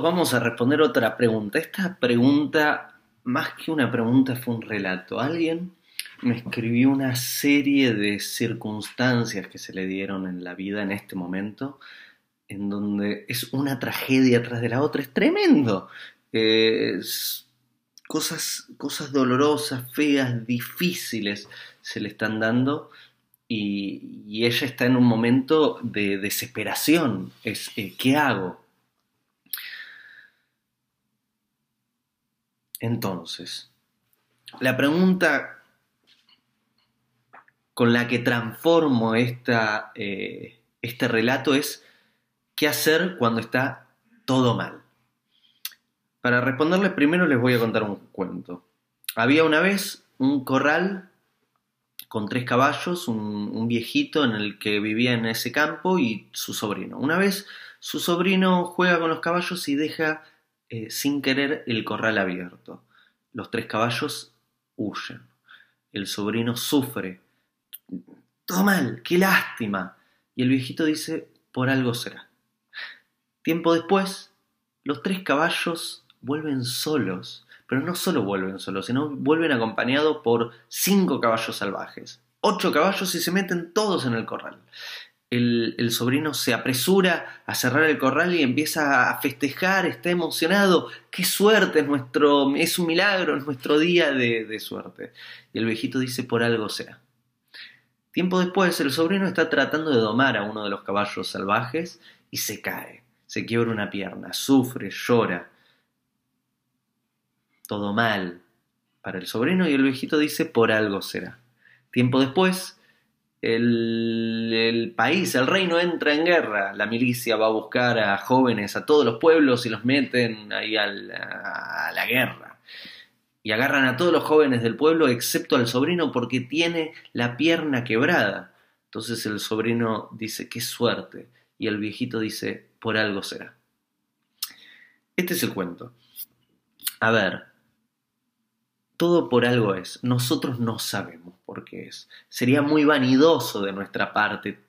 vamos a responder otra pregunta. Esta pregunta, más que una pregunta, fue un relato. Alguien me escribió una serie de circunstancias que se le dieron en la vida en este momento, en donde es una tragedia tras de la otra. Es tremendo. Es cosas, cosas dolorosas, feas, difíciles se le están dando y, ella está en un momento de desesperación. Es, eh, ¿Qué hago? Entonces, la pregunta con la que transformo esta, eh, este relato es, ¿qué hacer cuando está todo mal? Para responderle primero les voy a contar un cuento. Había una vez un corral con tres caballos, un, viejito en el que vivía en ese campo y su sobrino. Una vez su sobrino juega con los caballos y deja eh, sin querer el corral abierto. Los tres caballos huyen. El sobrino sufre. Todo mal, qué lástima. Y el viejito dice, por algo será. Tiempo después, los tres caballos vuelven solos pero no solo vuelven solos, sino vuelven acompañados por cinco caballos salvajes. Ocho caballos y se meten todos en el corral. El, sobrino se apresura a cerrar el corral y empieza a festejar, está emocionado. ¡Qué suerte! Es, nuestro, es un milagro, es nuestro día de, de suerte. Y el viejito dice, por algo sea. Tiempo después, el sobrino está tratando de domar a uno de los caballos salvajes y se cae. Se quiebra una pierna, sufre, llora todo mal para el sobrino y el viejito dice por algo será. Tiempo después, el, país, el reino entra en guerra, la milicia va a buscar a jóvenes, a todos los pueblos y los meten ahí a la guerra. Y agarran a todos los jóvenes del pueblo excepto al sobrino porque tiene la pierna quebrada. Entonces el sobrino dice, qué suerte. Y el viejito dice, por algo será. Este es el cuento. A ver, todo por algo es. Nosotros no sabemos por qué es. Sería muy vanidoso de nuestra parte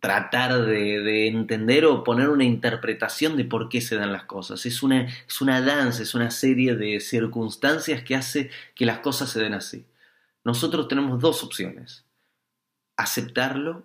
tratar de, entender o poner una interpretación de por qué se dan las cosas. Es una, es una danza, es una serie de circunstancias que hace que las cosas se den así. Nosotros tenemos dos opciones. Aceptarlo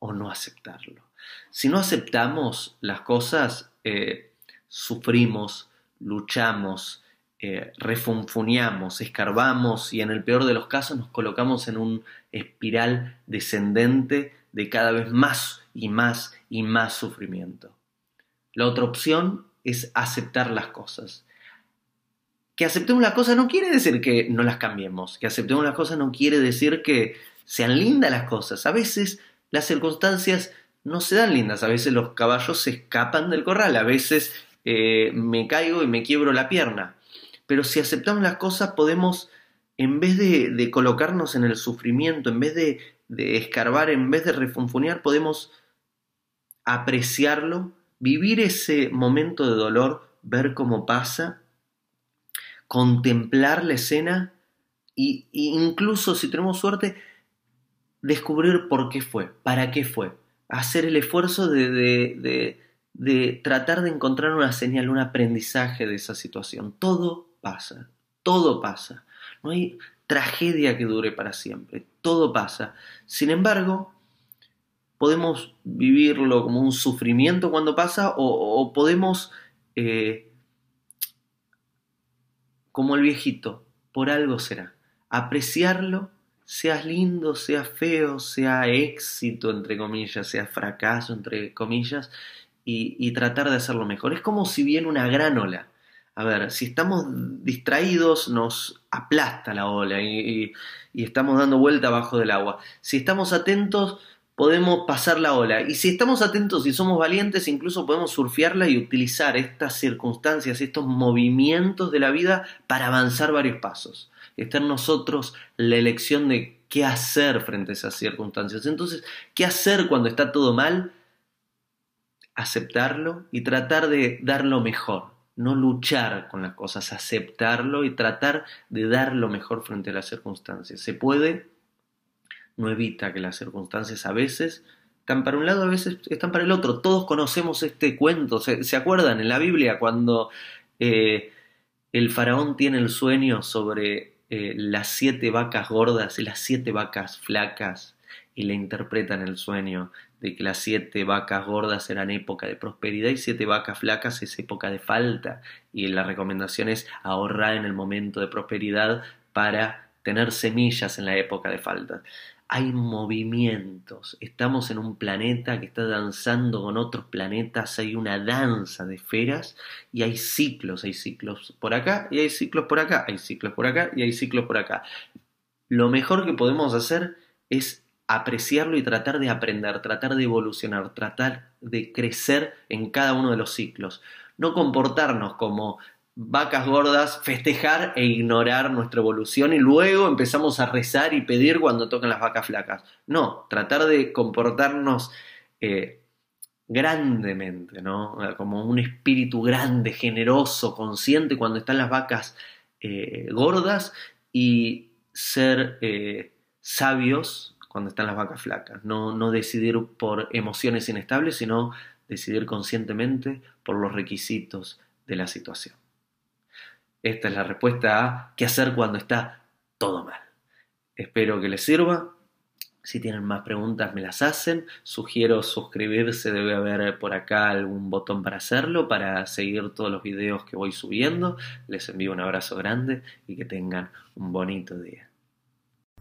o no aceptarlo. Si no aceptamos las cosas, eh, sufrimos, luchamos, eh, refunfuñamos, escarbamos y en el peor de los casos nos colocamos en un espiral descendente de cada vez más y más y más sufrimiento. La otra opción es aceptar las cosas. Que aceptemos las cosas no quiere decir que no las cambiemos, que aceptemos las cosas no quiere decir que sean lindas las cosas. A veces las circunstancias no se dan lindas, a veces los caballos se escapan del corral, a veces eh, me caigo y me quiebro la pierna. Pero si aceptamos las cosas podemos, en vez de, colocarnos en el sufrimiento, en vez de, de escarbar, en vez de refunfunear, podemos apreciarlo, vivir ese momento de dolor, ver cómo pasa, contemplar la escena e incluso si tenemos suerte, descubrir por qué fue, para qué fue, hacer el esfuerzo de, de, de, tratar de encontrar una señal, un aprendizaje de esa situación. Todo pasa, todo pasa. No hay tragedia que dure para siempre, todo pasa. Sin embargo, podemos vivirlo como un sufrimiento cuando pasa o, podemos, eh, como el viejito, por algo será, apreciarlo, seas lindo, sea feo, sea éxito, entre comillas, sea fracaso, entre comillas, y, y tratar de hacerlo mejor. Es como si viene una gran ola a ver, si estamos distraídos nos aplasta la ola y, estamos dando vuelta abajo del agua. Si estamos atentos podemos pasar la ola y si estamos atentos y somos valientes incluso podemos surfearla y utilizar estas circunstancias, estos movimientos de la vida para avanzar varios pasos. Está en nosotros la elección de qué hacer frente a esas circunstancias. Entonces, ¿qué hacer cuando está todo mal? Aceptarlo y tratar de dar lo mejor no luchar con las cosas, aceptarlo y tratar de dar lo mejor frente a las circunstancias. Se puede, no evita que las circunstancias a veces están para un lado, a veces están para el otro. Todos conocemos este cuento. ¿Se, acuerdan en la Biblia cuando eh, el faraón tiene el sueño sobre eh, las siete vacas gordas y las siete vacas flacas y le interpretan el sueño de que las siete vacas gordas eran época de prosperidad y siete vacas flacas es época de falta. Y la recomendación es ahorrar en el momento de prosperidad para tener semillas en la época de falta hay movimientos, estamos en un planeta que está danzando con otros planetas, hay una danza de esferas y hay ciclos, hay ciclos por acá y hay ciclos por acá, hay ciclos por acá y hay ciclos por acá. Lo mejor que podemos hacer es apreciarlo y tratar de aprender, tratar de evolucionar, tratar de crecer en cada uno de los ciclos. No comportarnos como vacas gordas, festejar e ignorar nuestra evolución y luego empezamos a rezar y pedir cuando tocan las vacas flacas. No, tratar de comportarnos eh, grandemente, ¿no? Como un espíritu grande, generoso, consciente cuando están las vacas eh, gordas y ser eh, sabios cuando están las vacas flacas. No, no decidir por emociones inestables, sino decidir conscientemente por los requisitos de la situación. Esta es la respuesta a qué hacer cuando está todo mal. Espero que les sirva. Si tienen más preguntas me las hacen. Sugiero suscribirse, debe haber por acá algún botón para hacerlo, para seguir todos los videos que voy subiendo. Les envío un abrazo grande y que tengan un bonito día.